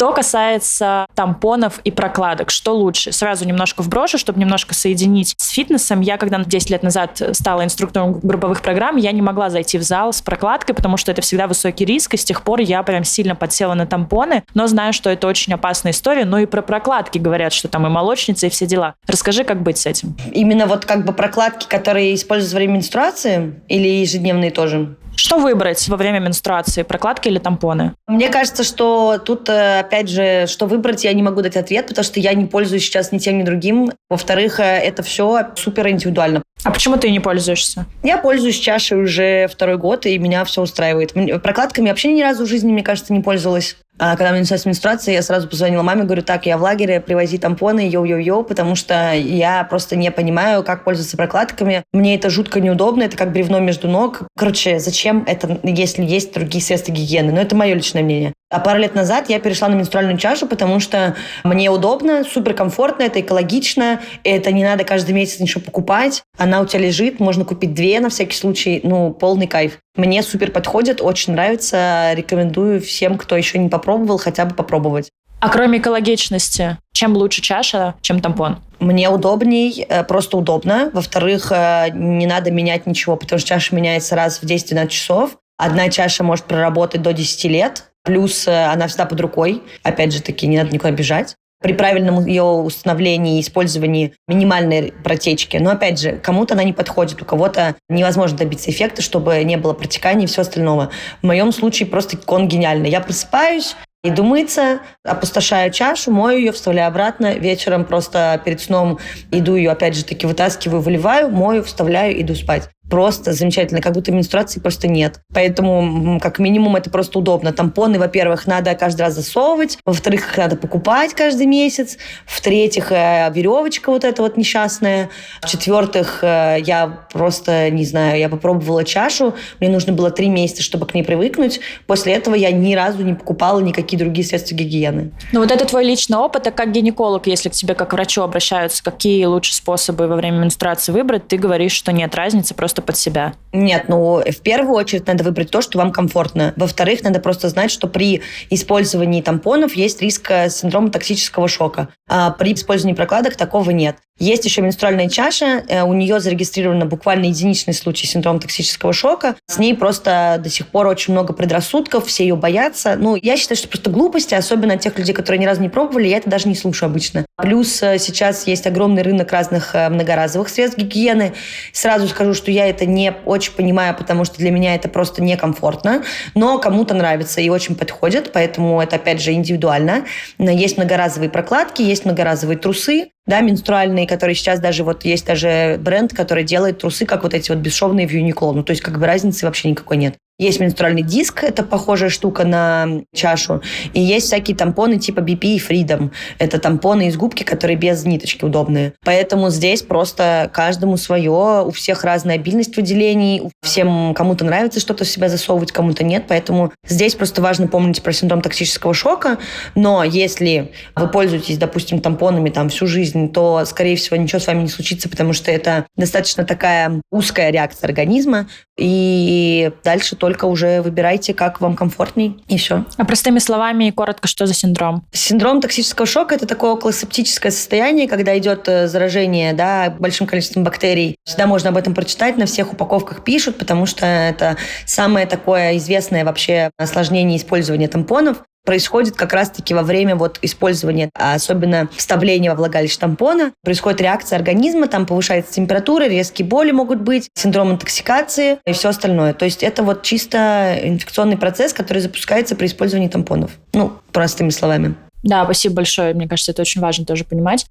Что касается тампонов и прокладок, что лучше? Сразу немножко вброшу, чтобы немножко соединить с фитнесом. Я, когда 10 лет назад стала инструктором групповых программ, я не могла зайти в зал с прокладкой, потому что это всегда высокий риск, и с тех пор я прям сильно подсела на тампоны, но знаю, что это очень опасная история, но и про прокладки говорят, что там и молочница, и все дела. Расскажи, как быть с этим? Именно вот как бы прокладки, которые используются во время менструации или ежедневные тоже? Что выбрать во время менструации, прокладки или тампоны? Мне кажется, что тут, э, опять же, что выбрать, я не могу дать ответ, потому что я не пользуюсь сейчас ни тем, ни другим. Во-вторых, э, это все супер индивидуально. А почему ты не пользуешься? Я пользуюсь чашей уже второй год, и меня все устраивает. Прокладками вообще ни разу в жизни, мне кажется, не пользовалась. А когда у меня началась менструация, я сразу позвонила маме, говорю, так, я в лагере, привози тампоны, йоу-йоу-йоу, потому что я просто не понимаю, как пользоваться прокладками. Мне это жутко неудобно, это как бревно между ног. Короче, зачем это, если есть другие средства гигиены? Но это мое личное мнение. А пару лет назад я перешла на менструальную чашу, потому что мне удобно, супер комфортно, это экологично, это не надо каждый месяц ничего покупать. Она у тебя лежит, можно купить две на всякий случай, ну, полный кайф. Мне супер подходит, очень нравится, рекомендую всем, кто еще не попробовал, хотя бы попробовать. А кроме экологичности, чем лучше чаша, чем тампон? Мне удобней, э, просто удобно. Во-вторых, э, не надо менять ничего, потому что чаша меняется раз в 10-12 часов. Одна чаша может проработать до 10 лет, Плюс э, она всегда под рукой. Опять же таки, не надо никуда бежать при правильном ее установлении и использовании минимальной протечки. Но опять же, кому-то она не подходит, у кого-то невозможно добиться эффекта, чтобы не было протекания и все остального. В моем случае просто кон гениальный. Я просыпаюсь, Иду мыться, опустошаю чашу, мою ее, вставляю обратно. Вечером просто перед сном иду ее, опять же таки, вытаскиваю, выливаю, мою, вставляю, иду спать просто замечательно, как будто менструации просто нет. Поэтому, как минимум, это просто удобно. Тампоны, во-первых, надо каждый раз засовывать, во-вторых, их надо покупать каждый месяц, в-третьих, э, веревочка вот эта вот несчастная, в-четвертых, э, я просто, не знаю, я попробовала чашу, мне нужно было три месяца, чтобы к ней привыкнуть. После этого я ни разу не покупала никакие другие средства гигиены. Ну вот это твой личный опыт, а как гинеколог, если к тебе как врачу обращаются, какие лучшие способы во время менструации выбрать, ты говоришь, что нет разницы, просто просто под себя? Нет, ну, в первую очередь надо выбрать то, что вам комфортно. Во-вторых, надо просто знать, что при использовании тампонов есть риск э, синдрома токсического шока. А при использовании прокладок такого нет. Есть еще менструальная чаша, э, у нее зарегистрировано буквально единичный случай синдрома токсического шока. С ней просто до сих пор очень много предрассудков, все ее боятся. Ну, я считаю, что просто глупости, особенно тех людей, которые ни разу не пробовали, я это даже не слушаю обычно. Плюс э, сейчас есть огромный рынок разных э, многоразовых средств гигиены. Сразу скажу, что я это не очень понимаю, потому что для меня это просто некомфортно, но кому-то нравится и очень подходит, поэтому это, опять же, индивидуально. Есть многоразовые прокладки, есть многоразовые трусы, да, менструальные, которые сейчас даже вот есть даже бренд, который делает трусы, как вот эти вот бесшовные в Uniqlo. Ну, то есть как бы разницы вообще никакой нет. Есть менструальный диск, это похожая штука на чашу. И есть всякие тампоны типа BP и Freedom. Это тампоны из губки, которые без ниточки удобные. Поэтому здесь просто каждому свое. У всех разная обильность выделений. Всем кому-то нравится что-то в себя засовывать, кому-то нет. Поэтому здесь просто важно помнить про синдром токсического шока. Но если вы пользуетесь, допустим, тампонами там всю жизнь, то, скорее всего, ничего с вами не случится, потому что это достаточно такая узкая реакция организма. И дальше только уже выбирайте, как вам комфортней, и все. А простыми словами, коротко, что за синдром? Синдром токсического шока – это такое околосептическое состояние, когда идет э, заражение да, большим количеством бактерий. Всегда можно об этом прочитать, на всех упаковках пишут, потому что это самое такое известное вообще осложнение использования тампонов происходит как раз-таки во время вот использования, а особенно вставления во влагалище тампона. Происходит реакция организма, там повышается температура, резкие боли могут быть, синдром интоксикации и все остальное. То есть это вот чисто инфекционный процесс, который запускается при использовании тампонов. Ну, простыми словами. Да, спасибо большое. Мне кажется, это очень важно тоже понимать.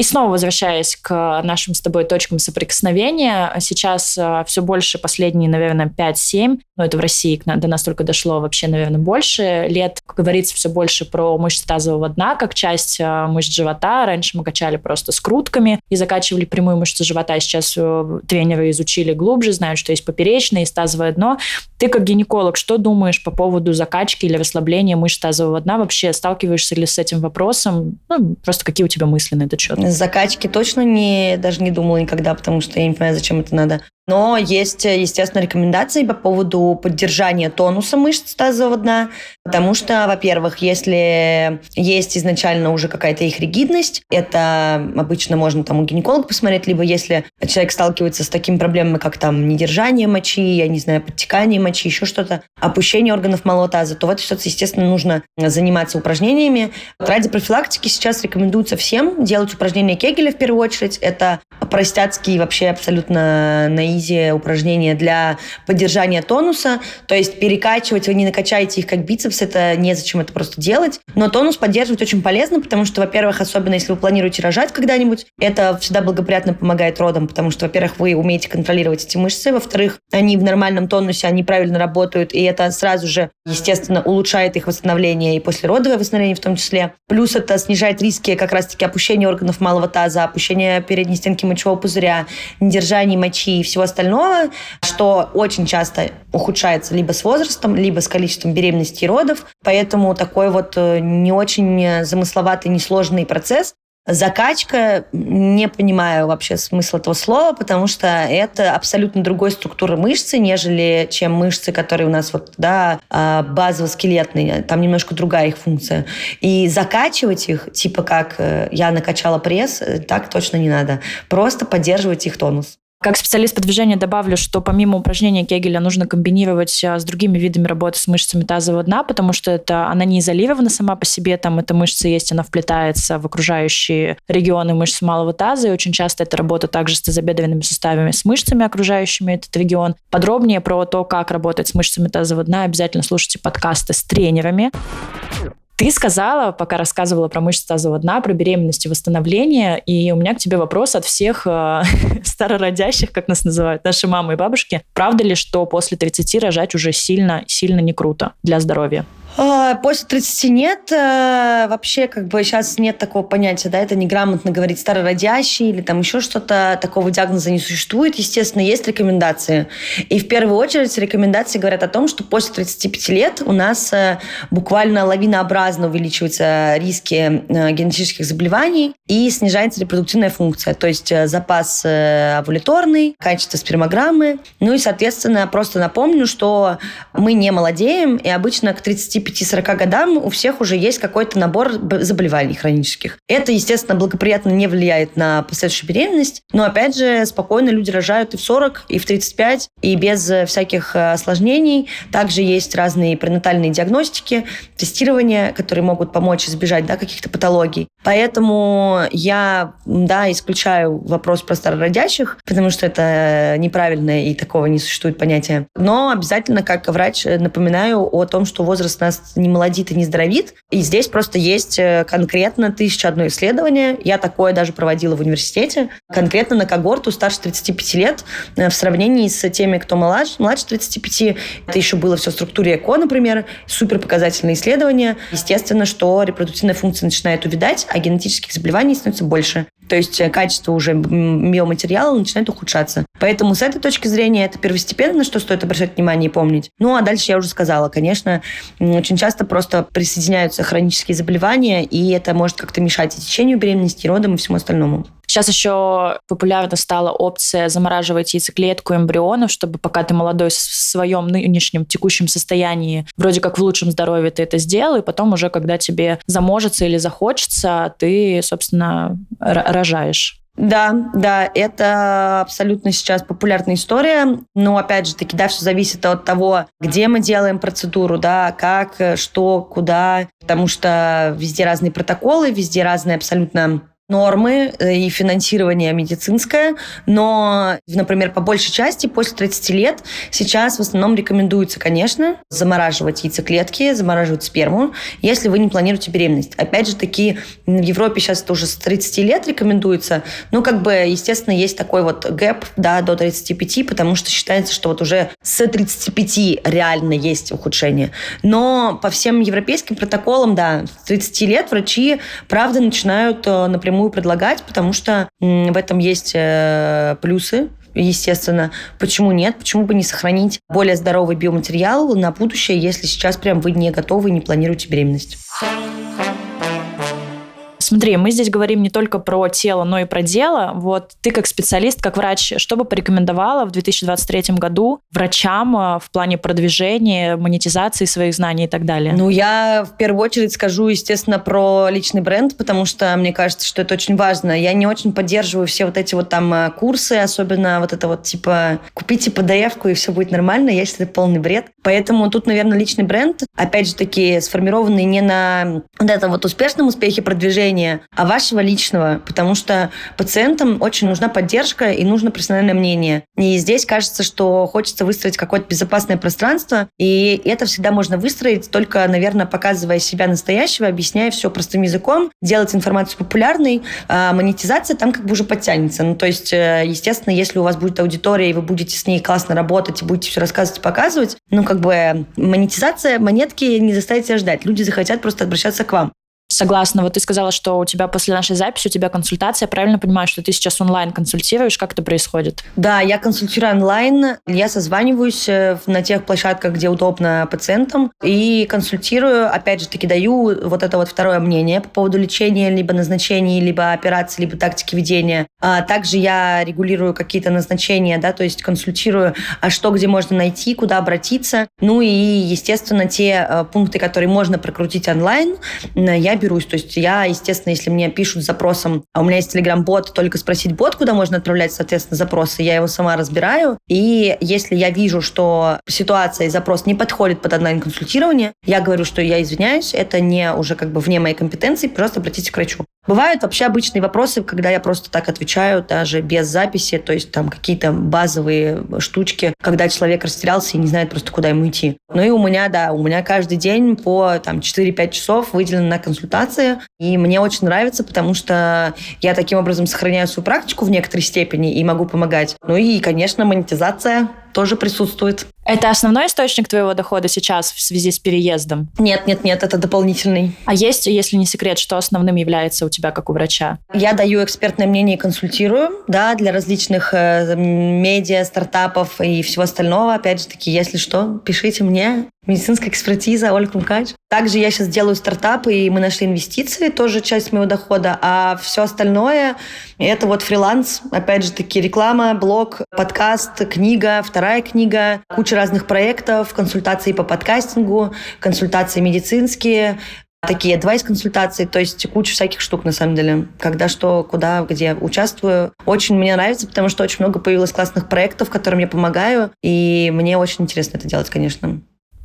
И снова возвращаясь к нашим с тобой точкам соприкосновения, сейчас а, все больше последние, наверное, 5-7, но это в России до нас только дошло вообще, наверное, больше лет, как говорится, все больше про мышцы тазового дна, как часть а, мышц живота. Раньше мы качали просто скрутками и закачивали прямую мышцу живота. Сейчас э, тренеры изучили глубже, знают, что есть поперечное, есть тазовое дно. Ты как гинеколог, что думаешь по поводу закачки или расслабления мышц тазового дна? Вообще сталкиваешься ли с этим вопросом? Ну, просто какие у тебя мысли на этот счет? Закачки точно не, даже не думала никогда, потому что я не понимаю, зачем это надо. Но есть, естественно, рекомендации по поводу поддержания тонуса мышц тазового дна, потому что, во-первых, если есть изначально уже какая-то их ригидность, это обычно можно там у гинеколога посмотреть, либо если человек сталкивается с такими проблемами, как там недержание мочи, я не знаю, подтекание мочи, еще что-то, опущение органов малого таза, то в этой ситуации, естественно, нужно заниматься упражнениями. Ради профилактики сейчас рекомендуется всем делать упражнения Кегеля в первую очередь. Это простяцкие вообще абсолютно на изи упражнения для поддержания тонуса. То есть перекачивать, вы не накачаете их как бицепс, это незачем это просто делать. Но тонус поддерживать очень полезно, потому что, во-первых, особенно если вы планируете рожать когда-нибудь, это всегда благоприятно помогает родам, потому что, во-первых, вы умеете контролировать эти мышцы, во-вторых, они в нормальном тонусе, они правильно работают, и это сразу же, естественно, улучшает их восстановление и послеродовое восстановление в том числе. Плюс это снижает риски как раз-таки опущения органов малого таза, опущения передней стенки мочевого пузыря, недержания мочи и всего остального, что очень часто ухудшается либо с возрастом, либо с количеством беременности и родов. Поэтому такой вот э, не очень замысловатый, несложный процесс Закачка, не понимаю вообще смысл этого слова, потому что это абсолютно другой структуры мышцы, нежели чем мышцы, которые у нас вот, да, а, базово-скелетные. Там немножко другая их функция. И закачивать их, типа как э, я накачала пресс, э, так точно не надо. Просто поддерживать их тонус. Как специалист по движению добавлю, что помимо упражнения Кегеля нужно комбинировать а, с другими видами работы с мышцами тазового дна, потому что это, она не изолирована сама по себе, там эта мышца есть, она вплетается в окружающие регионы мышц малого таза, и очень часто это работа также с тазобедренными суставами, с мышцами, окружающими этот регион. Подробнее про то, как работать с мышцами тазового дна, обязательно слушайте подкасты с тренерами. Ты сказала, пока рассказывала про мышцы тазового дна, про беременность и восстановление, и у меня к тебе вопрос от всех э, (laughs) старородящих, как нас называют, наши мамы и бабушки. Правда ли, что после 30 рожать уже сильно, сильно не круто для здоровья? А, после 30 нет. Э, вообще, как бы сейчас нет такого понятия, да, это неграмотно говорить старородящий или там еще что-то. Такого диагноза не существует. Естественно, есть рекомендации. И в первую очередь рекомендации говорят о том, что после 35 лет у нас э, буквально лавинообразно увеличиваются риски э, генетических заболеваний и снижается репродуктивная функция, то есть запас овуляторный, качество спермограммы. Ну и, соответственно, просто напомню, что мы не молодеем, и обычно к 30 35-40 годам у всех уже есть какой-то набор заболеваний хронических. Это, естественно, благоприятно не влияет на последующую беременность, но, опять же, спокойно люди рожают и в 40, и в 35, и без э, всяких э, осложнений. Также есть разные пренатальные диагностики, тестирования, которые могут помочь избежать да, каких-то патологий. Поэтому я, да, исключаю вопрос про старородящих, потому что это неправильно и такого не существует понятия. Но обязательно, как врач, напоминаю о том, что возраст нас не молодит и не здоровит. И здесь просто есть э, конкретно тысяча одно исследование. Я такое даже проводила в университете. Конкретно на когорту старше 35 лет э, в сравнении с теми, кто младше, младше 35. Это еще было все в структуре ЭКО, например. Супер показательное исследование. Естественно, что репродуктивная функция начинает увядать, а генетических заболеваний становится больше. То есть э, качество уже биоматериала начинает ухудшаться. Поэтому с этой точки зрения это первостепенно, на что стоит обращать внимание и помнить. Ну, а дальше я уже сказала, конечно, очень часто просто присоединяются хронические заболевания, и это может как-то мешать и течению беременности, и родам, и всему остальному. Сейчас еще популярна стала опция замораживать яйцеклетку эмбрионов, чтобы пока ты молодой в своем нынешнем текущем состоянии, вроде как в лучшем здоровье ты это сделал, и потом уже, когда тебе заможется или захочется, ты, собственно, рожаешь. Да, да, это абсолютно сейчас популярная история. Но опять же таки, да, все зависит от того, где мы делаем процедуру, да, как, что, куда, потому что везде разные протоколы, везде разные абсолютно нормы э, и финансирование медицинское, но, например, по большей части после 30 лет сейчас в основном рекомендуется, конечно, замораживать яйцеклетки, замораживать сперму, если вы не планируете беременность. Опять же таки, в Европе сейчас это уже с 30 лет рекомендуется, ну, как бы, естественно, есть такой вот гэп, да, до 35, потому что считается, что вот уже с 35 реально есть ухудшение. Но по всем европейским протоколам, да, с 30 лет врачи, правда, начинают э, напрямую напрямую предлагать, потому что в этом есть э, плюсы, естественно. Почему нет? Почему бы не сохранить более здоровый биоматериал на будущее, если сейчас прям вы не готовы и не планируете беременность? Смотри, мы здесь говорим не только про тело, но и про дело. Вот ты как специалист, как врач, что бы порекомендовала в 2023 году врачам э, в плане продвижения, монетизации своих знаний и так далее? Ну, я в первую очередь скажу, естественно, про личный бренд, потому что мне кажется, что это очень важно. Я не очень поддерживаю все вот эти вот там э, курсы, особенно вот это вот типа купите PDF-ку и все будет нормально. Я считаю, это полный бред. Поэтому тут, наверное, личный бренд, опять же таки, сформированный не на вот этом вот успешном успехе продвижения, мнения, а вашего личного, потому что пациентам очень нужна поддержка и нужно профессиональное мнение. И здесь кажется, что хочется выстроить какое-то безопасное пространство, и это всегда можно выстроить только, наверное, показывая себя настоящего, объясняя все простым языком, делать информацию популярной, а монетизация там как бы уже подтянется. Ну, то есть, э, естественно, если у вас будет аудитория, и вы будете с ней классно работать, и будете все рассказывать и показывать, ну, как бы монетизация, монетки не заставит себя ждать. Люди захотят просто обращаться к вам. Согласна. Вот ты сказала, что у тебя после нашей записи у тебя консультация. Я правильно понимаю, что ты сейчас онлайн консультируешь? Как это происходит? Да, я консультирую онлайн. Я созваниваюсь э, на тех площадках, где удобно пациентам. И консультирую, опять же таки, даю вот это вот второе мнение по поводу лечения, либо назначений, либо операции, либо тактики ведения. А также я регулирую какие-то назначения, да, то есть консультирую, а что где можно найти, куда обратиться. Ну и, естественно, те э, пункты, которые можно прокрутить онлайн, я берусь. То есть я, естественно, если мне пишут с запросом, а у меня есть телеграм-бот, только спросить бот, куда можно отправлять, соответственно, запросы, я его сама разбираю. И если я вижу, что ситуация и запрос не подходит под онлайн-консультирование, я говорю, что я извиняюсь, это не уже как бы вне моей компетенции, просто обратитесь к врачу. Бывают вообще обычные вопросы, когда я просто так отвечаю, даже без записи, то есть там какие-то базовые штучки, когда человек растерялся и не знает просто, куда ему идти. Ну и у меня, да, у меня каждый день по там 4-5 часов выделено на консультации, и мне очень нравится, потому что я таким образом сохраняю свою практику в некоторой степени и могу помогать. Ну и, конечно, монетизация тоже присутствует. Это основной источник твоего дохода сейчас в связи с переездом? Нет, нет, нет, это дополнительный. А есть, если не секрет, что основным является у тебя как у врача? Я даю экспертное мнение и консультирую, да, для различных э, медиа, стартапов и всего остального. Опять же таки, если что, пишите мне. Медицинская экспертиза, Ольга Крумкач. Также я сейчас делаю стартапы, и мы нашли инвестиции, тоже часть моего дохода. А все остальное — это вот фриланс. Опять же таки, реклама, блог, подкаст, книга, вторая книга, куча разных проектов, консультации по подкастингу, консультации медицинские, такие адвайс-консультации, то есть куча всяких штук, на самом деле. Когда что, куда, где участвую. Очень мне нравится, потому что очень много появилось классных проектов, которым я помогаю, и мне очень интересно это делать, конечно.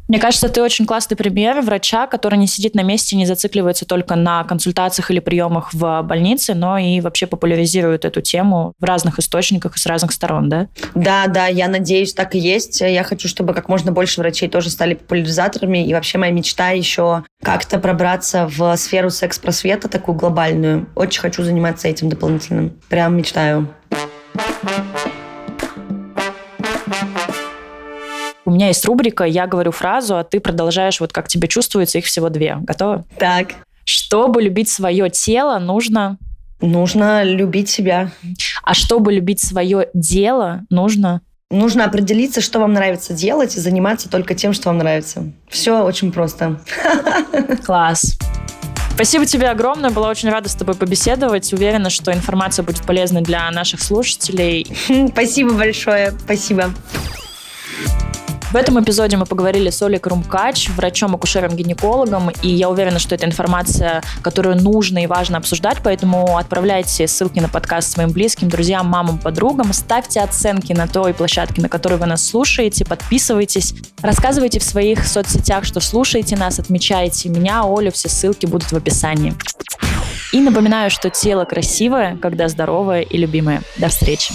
Мне кажется, ты очень классный пример врача, который не сидит на месте, не зацикливается только на консультациях или приемах в больнице, но и вообще популяризирует эту тему в разных источниках и с разных сторон, да? Да, да, я надеюсь, так и есть. Я хочу, чтобы как можно больше врачей тоже стали популяризаторами. И вообще моя мечта еще как-то пробраться в сферу секс-просвета, такую глобальную. Очень хочу заниматься этим дополнительным. Прям мечтаю. Меня есть рубрика «Я говорю фразу», а ты продолжаешь вот как тебе чувствуется, их всего две. Готова? Так. Чтобы любить свое тело, нужно... Нужно любить себя. А чтобы любить свое дело, нужно... Нужно определиться, что вам нравится делать, и заниматься только тем, что вам нравится. Все очень просто. (laughs) Класс. Спасибо тебе огромное. Была очень рада с тобой побеседовать. Уверена, что информация будет полезной для наших слушателей. Спасибо большое. Спасибо. В этом эпизоде мы поговорили с Олей Крумкач, врачом-акушером-гинекологом, и я уверена, что это информация, которую нужно и важно обсуждать, поэтому отправляйте ссылки на подкаст своим близким, друзьям, мамам, подругам, ставьте оценки на той площадке, на которой вы нас слушаете, подписывайтесь, рассказывайте в своих соцсетях, что слушаете нас, отмечайте меня, Олю, все ссылки будут в описании. И напоминаю, что тело красивое, когда здоровое и любимое. До встречи.